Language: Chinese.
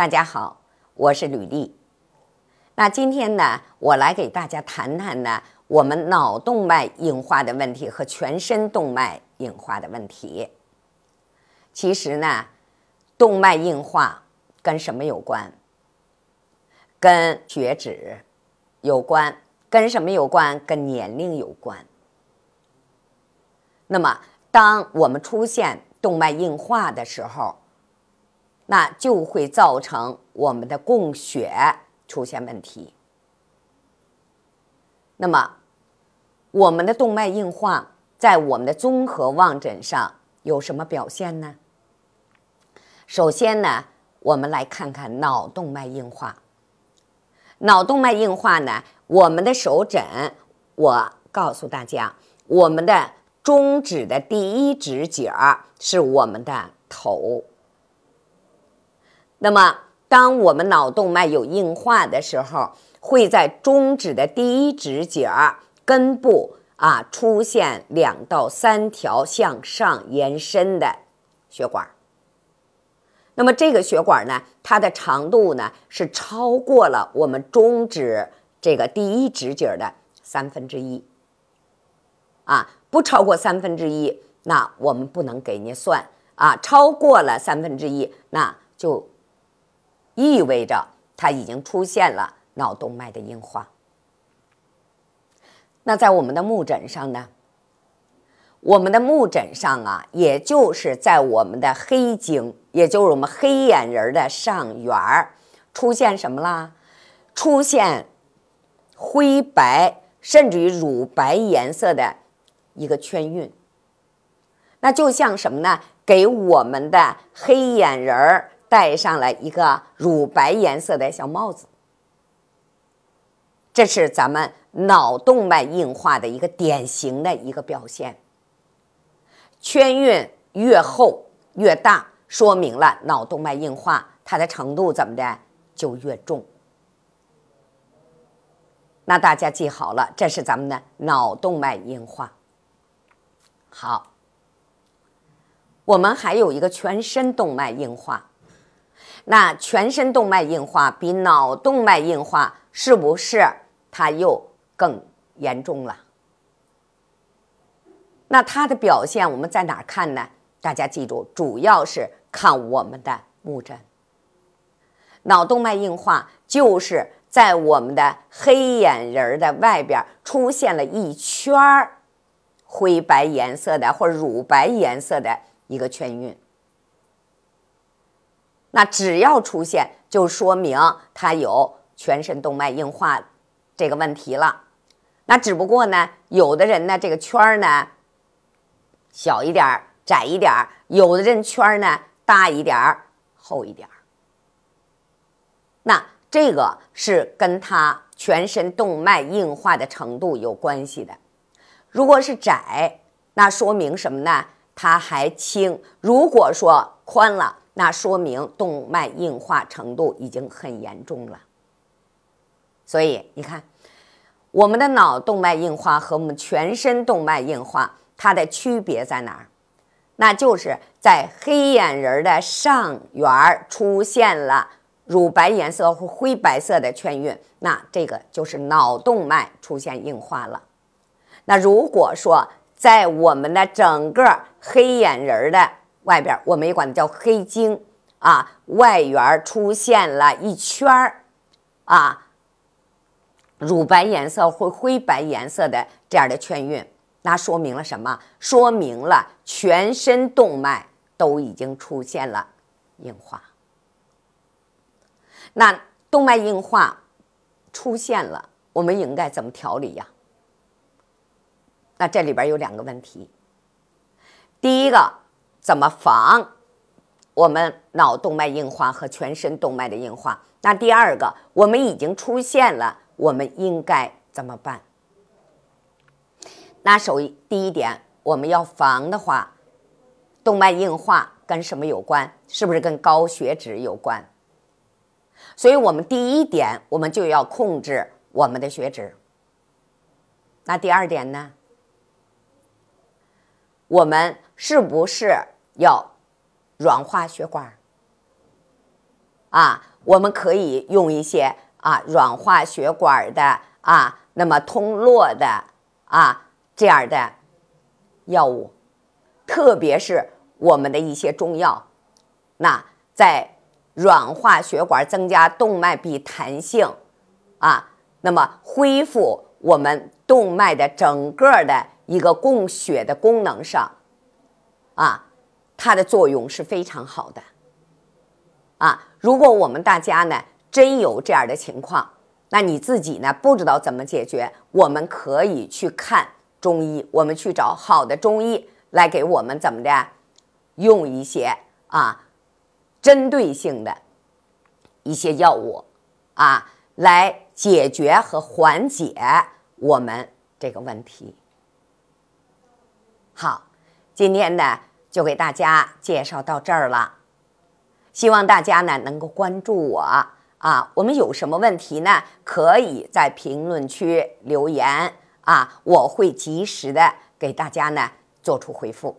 大家好，我是吕丽。那今天呢，我来给大家谈谈呢，我们脑动脉硬化的问题和全身动脉硬化的问题。其实呢，动脉硬化跟什么有关？跟血脂有关。跟什么有关？跟年龄有关。那么，当我们出现动脉硬化的时候，那就会造成我们的供血出现问题。那么，我们的动脉硬化在我们的综合望诊上有什么表现呢？首先呢，我们来看看脑动脉硬化。脑动脉硬化呢，我们的手诊，我告诉大家，我们的中指的第一指角是我们的头。那么，当我们脑动脉有硬化的时候，会在中指的第一指节根部啊出现两到三条向上延伸的血管。那么这个血管呢，它的长度呢是超过了我们中指这个第一指节的三分之一。啊，不超过三分之一，那我们不能给您算啊。超过了三分之一，那就。意味着它已经出现了脑动脉的硬化。那在我们的目诊上呢？我们的目诊上啊，也就是在我们的黑睛，也就是我们黑眼仁的上缘儿，出现什么啦？出现灰白甚至于乳白颜色的一个圈晕。那就像什么呢？给我们的黑眼仁儿。戴上了一个乳白颜色的小帽子，这是咱们脑动脉硬化的一个典型的一个表现。圈晕越厚越大，说明了脑动脉硬化它的程度怎么的就越重。那大家记好了，这是咱们的脑动脉硬化。好，我们还有一个全身动脉硬化。那全身动脉硬化比脑动脉硬化是不是它又更严重了？那它的表现我们在哪儿看呢？大家记住，主要是看我们的目诊。脑动脉硬化就是在我们的黑眼仁的外边出现了一圈儿灰白颜色的或乳白颜色的一个圈晕。那只要出现，就说明他有全身动脉硬化这个问题了。那只不过呢，有的人呢，这个圈儿呢小一点儿、窄一点儿；有的人圈儿呢大一点儿、厚一点儿。那这个是跟他全身动脉硬化的程度有关系的。如果是窄，那说明什么呢？它还轻。如果说宽了，那说明动脉硬化程度已经很严重了，所以你看，我们的脑动脉硬化和我们全身动脉硬化它的区别在哪儿？那就是在黑眼仁的上缘出现了乳白颜色或灰白色的圈晕，那这个就是脑动脉出现硬化了。那如果说在我们的整个黑眼仁的外边，我们也管它叫黑晶啊，外缘出现了一圈儿啊，乳白颜色或灰白颜色的这样的圈晕，那说明了什么？说明了全身动脉都已经出现了硬化。那动脉硬化出现了，我们应该怎么调理呀？那这里边有两个问题，第一个。怎么防我们脑动脉硬化和全身动脉的硬化？那第二个，我们已经出现了，我们应该怎么办？那首第一点，我们要防的话，动脉硬化跟什么有关？是不是跟高血脂有关？所以我们第一点，我们就要控制我们的血脂。那第二点呢？我们是不是要软化血管？啊，我们可以用一些啊软化血管的啊，那么通络的啊这样的药物，特别是我们的一些中药，那在软化血管、增加动脉壁弹性啊，那么恢复我们动脉的整个的一个供血的功能上啊，它的作用是非常好的。啊，如果我们大家呢真有这样的情况，那你自己呢不知道怎么解决，我们可以去看中医，我们去找好的中医来给我们怎么的，用一些啊针对性的一些药物啊来解决和缓解我们这个问题。好，今天呢就给大家介绍到这儿了。希望大家呢能够关注我啊！我们有什么问题呢？可以在评论区留言啊，我会及时的给大家呢做出回复。